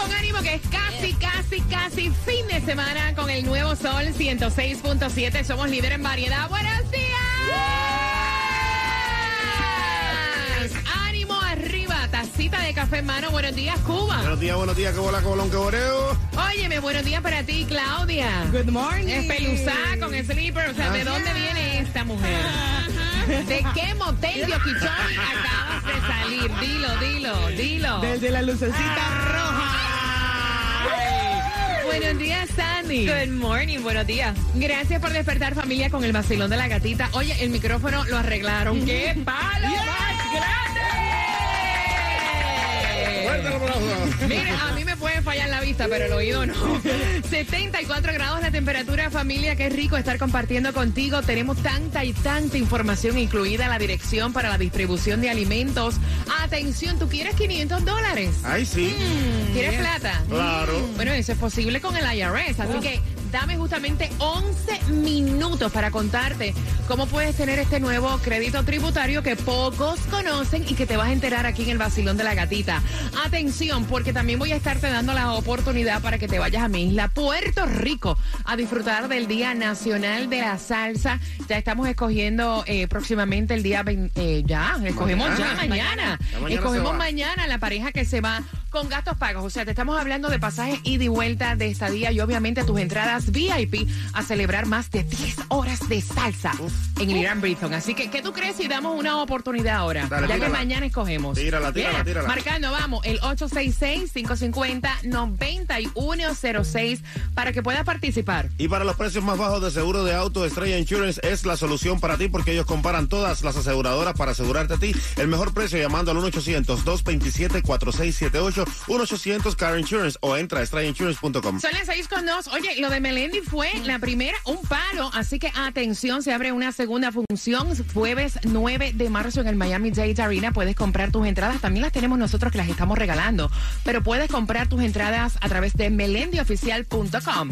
Con ánimo que es casi, casi, casi fin de semana con el nuevo sol 106.7. Somos líder en variedad. ¡Buenos días! ¡Ánimo arriba! Tacita de café en mano. Buenos días, Cuba. Buenos días, buenos días, que bola, colón, que boreo. Óyeme, buenos días para ti, Claudia. Good morning. Espeluzada con slipper. O sea, ¿de dónde viene esta mujer? ¿De qué motel de Okeechobee acabas de salir? Dilo, dilo, dilo. Desde la lucecita roja. Buenos días, Sandy. Good morning, buenos días. Gracias por despertar familia con el vacilón de la gatita. Oye, el micrófono lo arreglaron. ¡Qué palo más Fuerte el grande! Mira, a mí me puede fallar la vista, pero el oído no. 74 grados la temperatura, familia. Qué rico estar compartiendo contigo. Tenemos tanta y tanta información, incluida la dirección para la distribución de alimentos. Atención, ¿tú quieres 500 dólares? Ay, sí. ¿Quieres plata? Claro. Bueno, eso es posible con el IRS, así que dame justamente 11 minutos para contarte cómo puedes tener este nuevo crédito tributario que pocos conocen y que te vas a enterar aquí en el vacilón de la gatita. Atención, porque también voy a estarte dando la oportunidad para que te vayas a mi isla Puerto Rico a disfrutar del Día Nacional de la Salsa. Ya estamos escogiendo eh, próximamente el día 20, eh, ya, escogemos ya Mañana. mañana. Ya mañana escogemos mañana la pareja que se va con gastos pagos. O sea, te estamos hablando de pasajes ida y vuelta de estadía y obviamente tus entradas VIP a celebrar más de 10 horas de salsa en el Irán Bridgestone. Así que, ¿qué tú crees si damos una oportunidad ahora? Dale, ya que mañana escogemos. Tírala, tírala, Yeah. tírala. Marcando, vamos, el 866-550-9106 para que puedas participar. Y para los precios más bajos de seguro de auto, Estrella Insurance es la solución para ti porque ellos comparan todas las aseguradoras para asegurarte a ti el mejor precio llamando al 1-800-227-4678, 1-800-Car Insurance o entra a estrellainsurance.com. Son las seis con dos. Oye, lo de Melendi fue la primera, un palo. Así que atención, se abre una segunda función jueves 9 de marzo en el Miami Dade Arena. Puedes comprar tus entradas. También las tenemos nosotros que las estamos regalando. Pero puedes comprar tus entradas a través de melendioficial.com.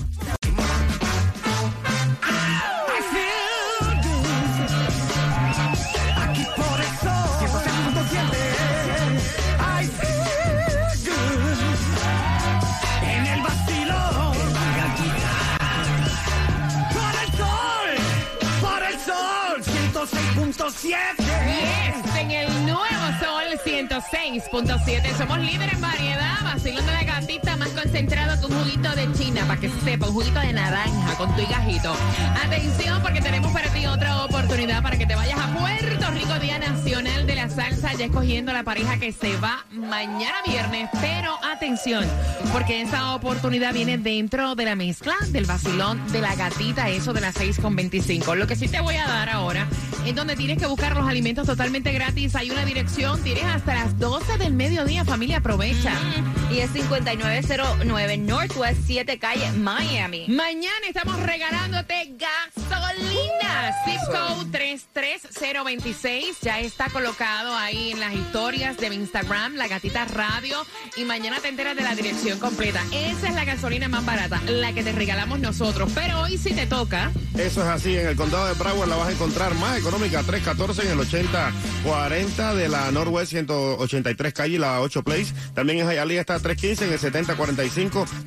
Yes, en el nuevo Sol 106.7. Somos líderes en variedad. Vacilón de más concentrado que un juguito de China. Para que sepa, un juguito de naranja con tu higajito. Atención, porque tenemos para ti otra oportunidad para que te vayas a Puerto Rico, Día Nacional de la Salsa. Ya escogiendo la pareja que se va mañana viernes. Pero atención, porque esa oportunidad viene dentro de la mezcla del vacilón de la gatita, eso de las 6.25. Lo que sí te voy a dar ahora es donde tienes que buscar los alimentos totalmente gratis. Hay una dirección, tienes hasta las 12 del mediodía, familia, aprovecha. Y es 5909 Northwest 7 Calle, Miami. Mañana estamos regalándote gasolina. Zip code 33026. Ya está colocado ahí en las historias de mi Instagram, la gatita radio. Y mañana te enteras de la dirección completa. Esa es la gasolina más barata, la que te regalamos nosotros. Pero hoy sí te toca. Eso es así, en el condado de Broward la vas a encontrar más económica, 314 en el 8040 de la Northwest 183 calle, la 8 Place. También en Hialeah está 315 en el 7045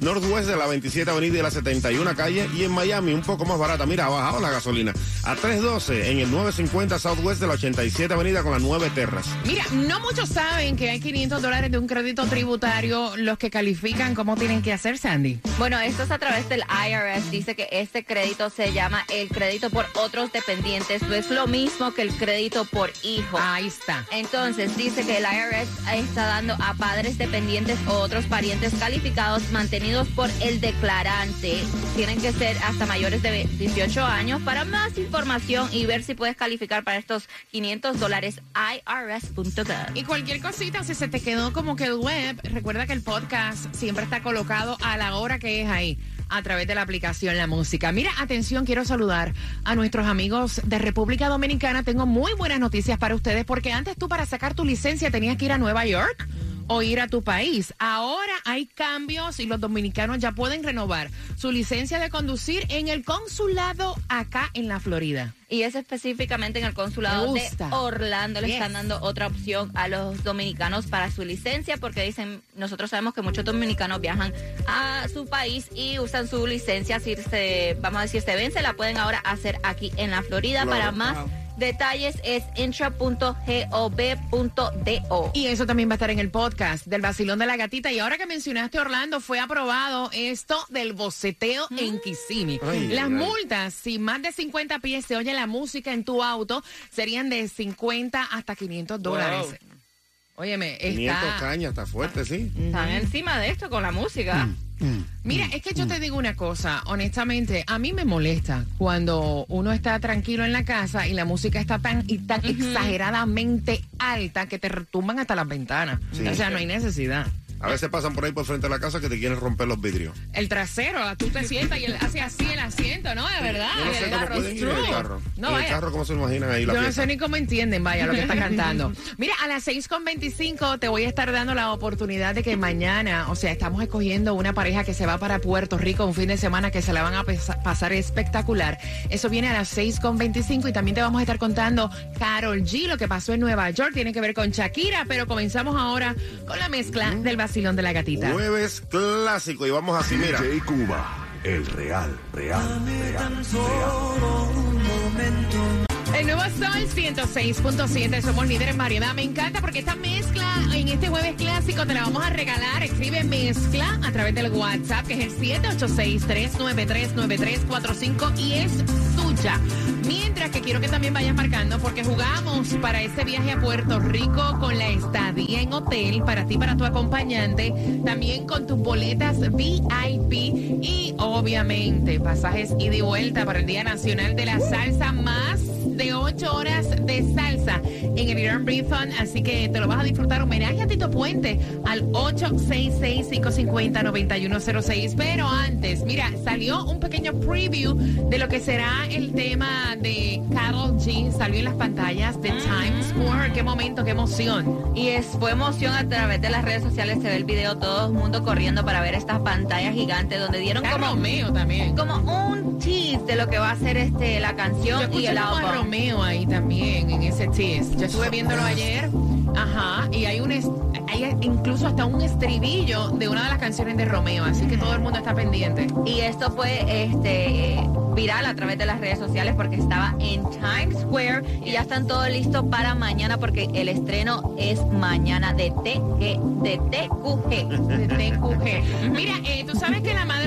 Northwest de la 27 avenida y la 71 calle. Y en Miami un poco más barata, mira, ha bajado la gasolina a 312 en el 950 Southwest de la 87 avenida con las 9 terras. Mira, no muchos saben que hay 500 dólares de un crédito tributario. Los que califican, ¿cómo tienen que hacer, Sandy? Bueno, esto es a través del IRS. Dice que este crédito se llama el crédito por otros dependientes. No es lo mismo que el crédito por hijo. Ahí está. Entonces dice que el IRS está dando a padres dependientes o otros parientes calificados mantenidos por el declarante. Tienen que ser hasta mayores de 18 años. Para más información y ver si puedes calificar para estos 500 dólares, irs.gov. Y cualquier cosita, si se te quedó como que el web, recuerda que el podcast siempre está colocado a la hora que es ahí a través de la aplicación La Música. Mira, atención, quiero saludar a nuestros amigos de República Dominicana. Tengo muy buenas noticias para ustedes porque antes tú para sacar tu licencia tenías que ir a Nueva York o ir a tu país. Ahora hay cambios y los dominicanos ya pueden renovar su licencia de conducir en el consulado acá en la Florida. Y es específicamente en el consulado de. Orlando. Le Yes. están dando otra opción a los dominicanos para su licencia porque dicen, nosotros sabemos que muchos dominicanos viajan a su país y usan su licencia. Si se, vamos a decir, se vence, la pueden ahora hacer aquí en la Florida. Claro. Para más detalles es intra.gov.do. Y eso también va a estar en el podcast del vacilón de la gatita. Y ahora que mencionaste Orlando, fue aprobado esto del boceteo en Kissimmee. Ay, Las ay. multas, si más de 50 pies se oye la música en tu auto, serían de 50 hasta 500 dólares. Óyeme, 500 está... cañas, está fuerte, sí. Están encima de esto con la música. Mira, es que yo te digo una cosa, honestamente, a mí me molesta cuando uno está tranquilo en la casa y la música está tan y tan exageradamente alta que te retumban hasta las ventanas. Sí. o sea, no hay necesidad. A veces pasan por ahí por frente de la casa que te quieren romper los vidrios. El trasero, tú te sientas y él hace así el asiento, ¿no? De verdad. Yo no sé el cómo carro pueden ir en el carro. No, en el carro, ¿cómo se imaginan ahí la Yo no sé ni cómo entienden, vaya, lo que está cantando. Mira, a las 6.25 te voy a estar dando la oportunidad de que mañana, o sea, estamos escogiendo una pareja que se va para Puerto Rico un fin de semana que se la van a pasar espectacular. Eso viene a las 6.25 y también te vamos a estar contando Carol G, lo que pasó en Nueva York, tiene que ver con Shakira, pero comenzamos ahora con la mezcla del vacilón de la gatita. Jueves clásico y vamos así, mira. DJ Cuba, el real, real, real, real. El nuevo Sol 106.7, somos líderes en variedad. Me encanta porque esta mezcla en este jueves clásico te la vamos a regalar. Escribe mezcla a través del WhatsApp, que es el 786-393-9345 y es Mientras que quiero que también vayas marcando porque jugamos para este viaje a Puerto Rico con la estadía en hotel para ti, para tu acompañante, también con tus boletas VIP y obviamente pasajes ida y vuelta para el Día Nacional de la Salsa más de 8 horas de salsa en el Irán Fund, así que te lo vas a disfrutar. Homenaje a Tito Puente al 866-550-9106. Pero antes, mira, salió un pequeño preview de lo que será el tema de Carol G. Salió en las pantallas de Times Square. Qué momento, qué emoción. Y es, fue emoción a través de las redes sociales. Se ve el video, todo el mundo corriendo para ver estas pantallas gigantes donde dieron Está como, Romeo también. como un tease de lo que va a ser este la Yo canción y el álbum. Romeo ahí también en ese tease. Yo estuve viéndolo ayer. Ajá. Y hay un hay incluso hasta un estribillo de una de las canciones de Romeo. Así que todo el mundo está pendiente. Y esto fue este viral a través de las redes sociales porque estaba en Times Square y ya están todos listos para mañana porque el estreno es mañana de TG, de TQG. de TQG. Mira, eh, tú sabes que la madre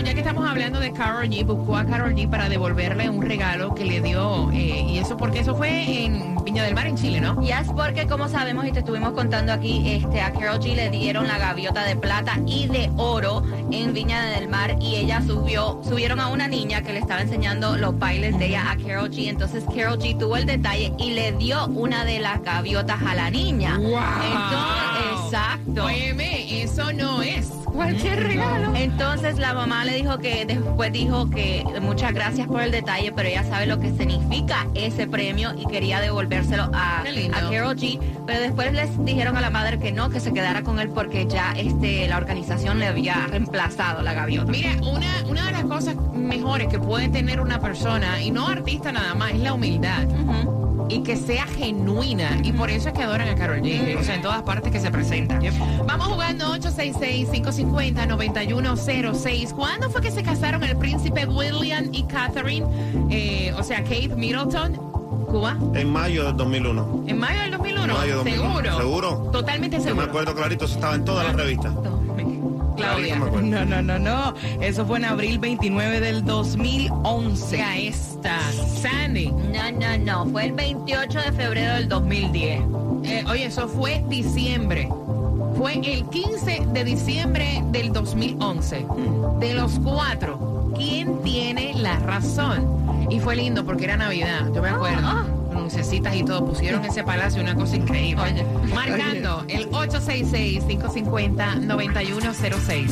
ya que estamos hablando de Carol G, buscó a Carol G para devolverle un regalo que le dio. eh, y eso porque eso fue en Viña del Mar, en Chile, ¿no? Y es porque, como sabemos y te estuvimos contando aquí, este, a Carol G le dieron la gaviota de plata y de oro en Viña del Mar y ella subió, subieron a una niña que le estaba enseñando los bailes de ella a Carol G. Entonces Carol G tuvo el detalle y le dio una de las gaviotas a la niña. Entonces, exacto. Óyeme, eso no es cualquier regalo. Entonces la mamá le dijo que después dijo que muchas gracias por el detalle, pero ella sabe lo que significa ese premio y quería devolvérselo a, a Carol G. Pero después les dijeron a la madre que no, que se quedara con él porque ya este la organización le había reemplazado la gaviota. Mira, una, una de las cosas mejores que puede tener una persona, y no artista nada más, es la humildad. Ujú. Y que sea genuina. Y por eso es que adoran a Carol G. O sea, en todas partes que se presenta. Vamos jugando 866-550-9106. ¿Cuándo fue que se casaron el príncipe William y Catherine? Eh, o sea, Kate Middleton, Cuba. En mayo del 2001. En mayo del 2001. En mayo del 2001. ¿Seguro? ¿Seguro? Totalmente Yo me seguro. acuerdo clarito, eso estaba en todas las revistas. Claudia. No, no, no, no. Eso fue en abril 29 del 2011. Oiga Sandy. No, no, no. Fue el 28 de febrero del 2010. Eh, oye, eso fue diciembre. fue el 15 de diciembre del 2011. De los cuatro, ¿quién tiene la razón? Y fue lindo porque era Navidad, yo me acuerdo. Lucecitas y todo, pusieron ese palacio, una cosa increíble. Marcando el 866-550-9106.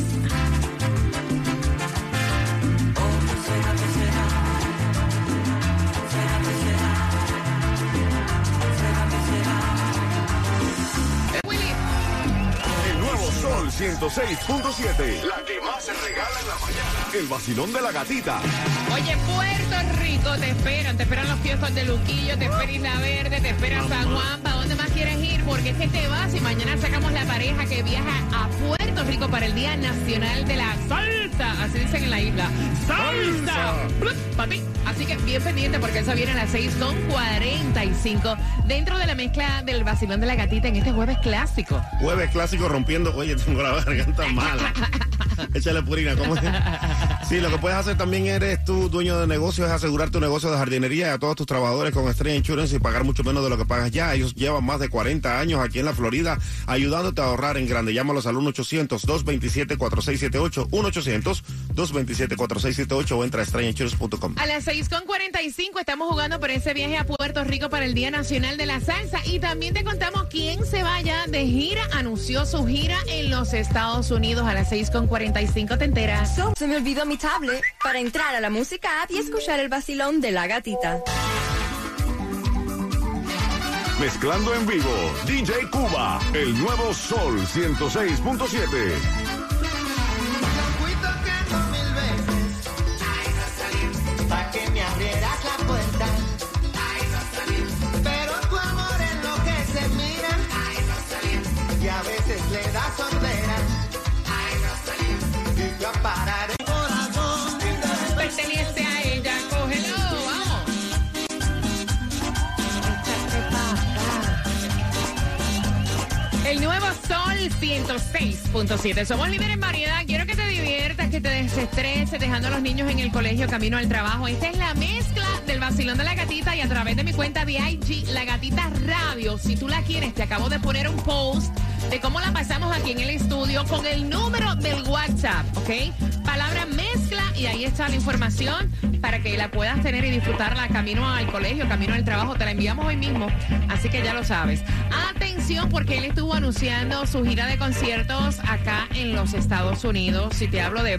106.7. La que más se regala en la mañana. El vacilón de la gatita. Oye, Puerto Rico, te esperan, te esperan los kioscos de Luquillo, te espera Isla Verde, te espera San Juan, ¿para dónde más quieres ir? Porque es que te vas y mañana sacamos la pareja que viaja a Puerto Rico para el Día Nacional de la Salsa, así dicen en la isla. ¡Salsa! Papi. Así que bien pendiente porque eso viene a las 6 con 45 dentro de la mezcla del vacilón de la gatita en este jueves clásico. Jueves clásico rompiendo. Oye, tengo la garganta mala. Échale purina. ¿cómo? Sí, lo que puedes hacer también eres tú, dueño de negocio, es asegurar tu negocio de jardinería y a todos tus trabajadores con Estrella Insurance y pagar mucho menos de lo que pagas ya. Ellos llevan más de 40 años aquí en la Florida ayudándote a ahorrar en grande. Llámalos al 1-800-227-4678, 1-800-227-4678 o entra a estrellainsurance.com. A las 6.45 estamos jugando por ese viaje a Puerto Rico para el Día Nacional de la Salsa y también te contamos quién se vaya de gira. Anunció su gira en los Estados Unidos a las 6.45. 35. Se me olvidó mi tablet para entrar a la música app y escuchar el vacilón de la gatita. Mezclando en vivo, DJ Cuba, el nuevo Sol 106.7. Sol 106.7. Somos líderes en variedad. Quiero que te diviertas, que te desestreses, dejando a los niños en el colegio, camino al trabajo. Esta es la mezcla del vacilón de la gatita y a través de mi cuenta de IG, La Gatita Radio. Si tú la quieres, te acabo de poner un post de cómo la pasamos aquí en el estudio con el número del WhatsApp, ¿ok? Palabra mezcla y ahí está la información para que la puedas tener y disfrutarla camino al colegio, camino al trabajo. Te la enviamos hoy mismo, así que ya lo sabes. Atención porque él estuvo anunciando su gira de conciertos acá en los Estados Unidos. Si te hablo de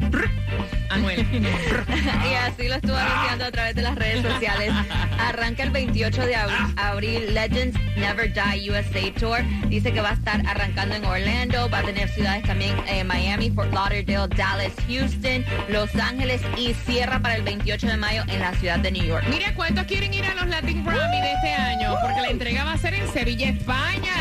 Anuel. Y así lo estuvo anunciando a través de las redes sociales. Arranca el 28 de ab- abril Legends Never Die USA Tour. Dice que va a estar arrancando en Orlando, va a tener ciudades también eh, Miami, Fort Lauderdale, Dallas, Houston, Los Ángeles y cierra para el 28 de mayo en la ciudad de New York. Mira cuántos quieren ir a los Latin Grammy de este año, porque la entrega va a ser en Sevilla, España.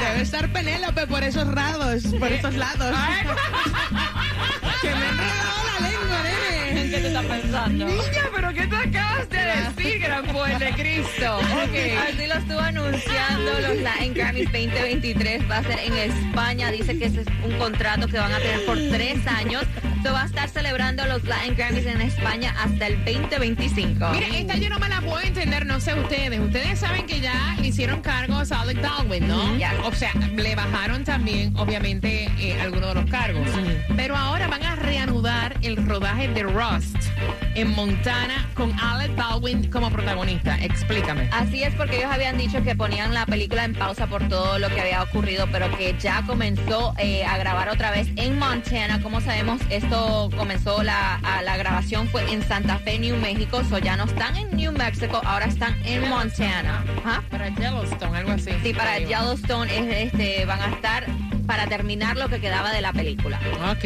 Debe estar Penélope por esos lados, por esos lados. Ay, que me han regalado la lengua, nene. ¿Qué te está pensando? Niña, pero ¿qué te acabas de decir, gran poder de Cristo? Ok. Así lo estuvo anunciando los Latin Grammys 2023. Va a ser en España. Dice que ese es un contrato que van a tener por tres años. Se va a estar celebrando los Latin Grammys en España hasta el 2025. Mira, esta yo no me la puedo entender, no sé ustedes. Ustedes saben que ya le hicieron cargos a Alec Baldwin, ¿no? Ya. O sea, le bajaron también, obviamente, eh, algunos de los cargos. Pero ahora van a reanudar el rodaje de Rust en Montana con Alec Baldwin como protagonista. Explícame. Así es porque ellos habían dicho que ponían la película en pausa por todo lo que había ocurrido, pero que ya comenzó eh, a grabar otra vez en Montana. Como sabemos, esto comenzó la, a- la grabación fue en Santa Fe, New México, so ya no están en New Mexico, ahora están en Montana. Para Yellowstone, algo así. Sí, para. Yellowstone es, este, van a estar para terminar lo que quedaba de la película. Ok.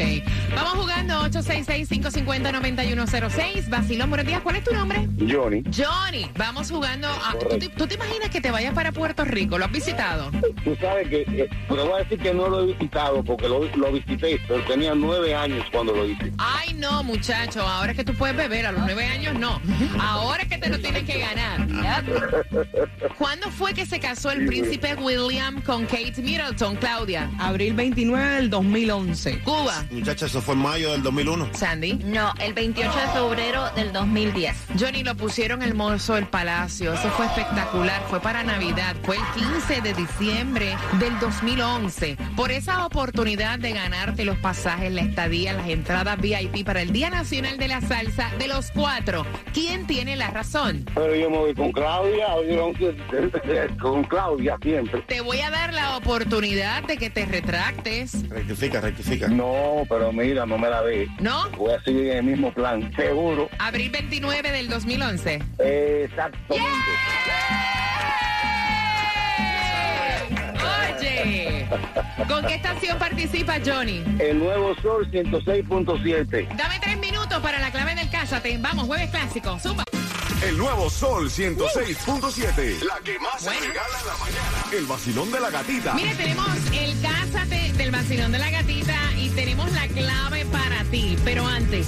Vamos jugando 866-550-9106. Basilón, buenos días. ¿Cuál es tu nombre? Johnny, Johnny. Vamos jugando. a- ¿tú, te, tú te imaginas que te vayas para Puerto Rico? ¿Lo has visitado? tú sabes que, eh, te voy a decir que no lo he visitado porque lo, lo visité, pero tenía nueve años cuando lo hice. Ay, no, muchacho. Ahora es que tú puedes beber. A los nueve años, no. Ahora es que te lo tienes que ganar. ¿Cuándo fue que se casó el príncipe William con Kate Middleton, Claudia? A Abril 29 del 2011. Cuba. Muchacha, eso fue en mayo del 2001. Sandy. No, el 28 de febrero del 2010. Johnny lo pusieron el mozo del palacio. Eso fue espectacular. Fue para Navidad. Fue el 15 de diciembre del 2011. Por esa oportunidad de ganarte los pasajes, la estadía, las entradas VIP para el Día Nacional de la Salsa de los cuatro. ¿Quién tiene la razón? Pero yo me voy con Claudia, con Claudia siempre. Te voy a dar la oportunidad de que te retractes. Rectifica, rectifica. No, pero mira, no me la ve. ¿No? Voy a seguir en el mismo plan, seguro. Abril 29 del 2011. Exactamente. Oye, ¿con qué estación participa Johnny? El nuevo Sol 106.7. Dame tres minutos para la clave del Cásate. Vamos, jueves clásico. Zumba. El nuevo Sol 106.7. La que más se regala en la mañana. El vacilón de la gatita. Mire, tenemos el Cásate del vacilón de la gatita y tenemos la clave para ti. Pero antes,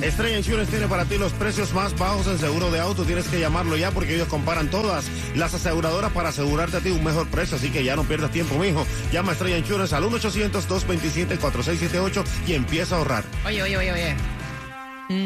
Estrella Insurance tiene para ti los precios más bajos en seguro de auto. Tienes que llamarlo ya porque ellos comparan todas las aseguradoras para asegurarte a ti un mejor precio. Así que ya no pierdas tiempo, mijo. Llama a Estrella Insurance al 1-800-227-4678 y empieza a ahorrar. oye, oye, oye, oye.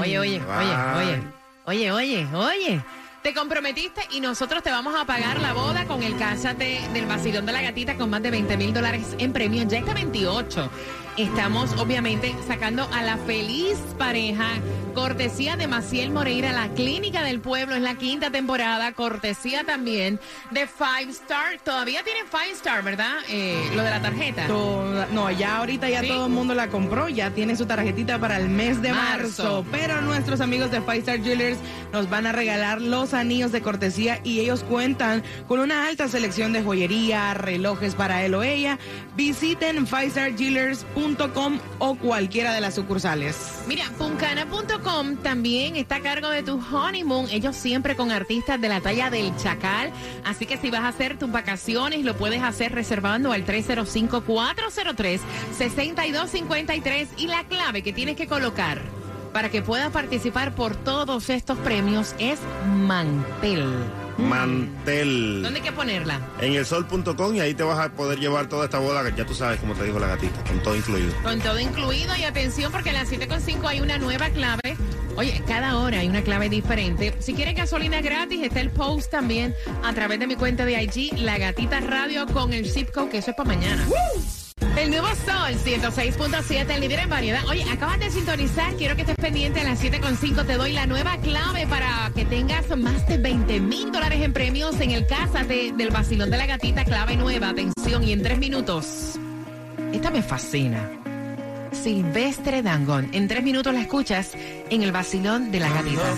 Oye, oye, oye, oye. Oye, oye, oye. Te comprometiste y nosotros te vamos a pagar la boda con el Cásate del vacilón de la gatita con más de 20 mil dólares en premios. Ya está 28. Estamos obviamente sacando a la feliz pareja, cortesía de Maciel Moreira, la clínica del pueblo, es la quinta temporada, cortesía también de Five Star. Todavía tienen Five Star, ¿verdad? Eh, lo de la tarjeta. Toda- no, ya ahorita ya ¿Sí? todo el mundo la compró, ya tiene su tarjetita para el mes de Marzo. marzo. Pero nuestros amigos de Five Star Jewelers nos van a regalar los anillos de cortesía y ellos cuentan con una alta selección de joyería, relojes para él o ella. Visiten fivestarjewelers.com o cualquiera de las sucursales. Mira, puncana.com también está a cargo de tu honeymoon. Ellos siempre con artistas de la talla del Chacal. Así que si vas a hacer tus vacaciones, lo puedes hacer reservando al 305-403-6253. Y la clave que tienes que colocar para que puedas participar por todos estos premios es mantel. Mantel. ¿Dónde hay que ponerla? En el sol.com y ahí te vas a poder llevar toda esta boda, que ya tú sabes, como te dijo la gatita, con todo incluido. Con todo incluido y atención porque a las 7.5 hay una nueva clave. Oye, cada hora hay una clave diferente. Si quieres gasolina gratis, está el post también a través de mi cuenta de IG, La Gatita Radio con el zip code, que eso es para mañana. El nuevo Sol 106.7, el líder en variedad. Oye, acabas de sintonizar, quiero que estés pendiente a las 7.5. Te doy la nueva clave para que tengas más de 20 mil dólares en premios en el Cásate del Vacilón de la Gatita. Clave nueva, atención, y en tres minutos. Esta me fascina. Silvestre Dangón. En tres minutos la escuchas en el Vacilón de la Gatita.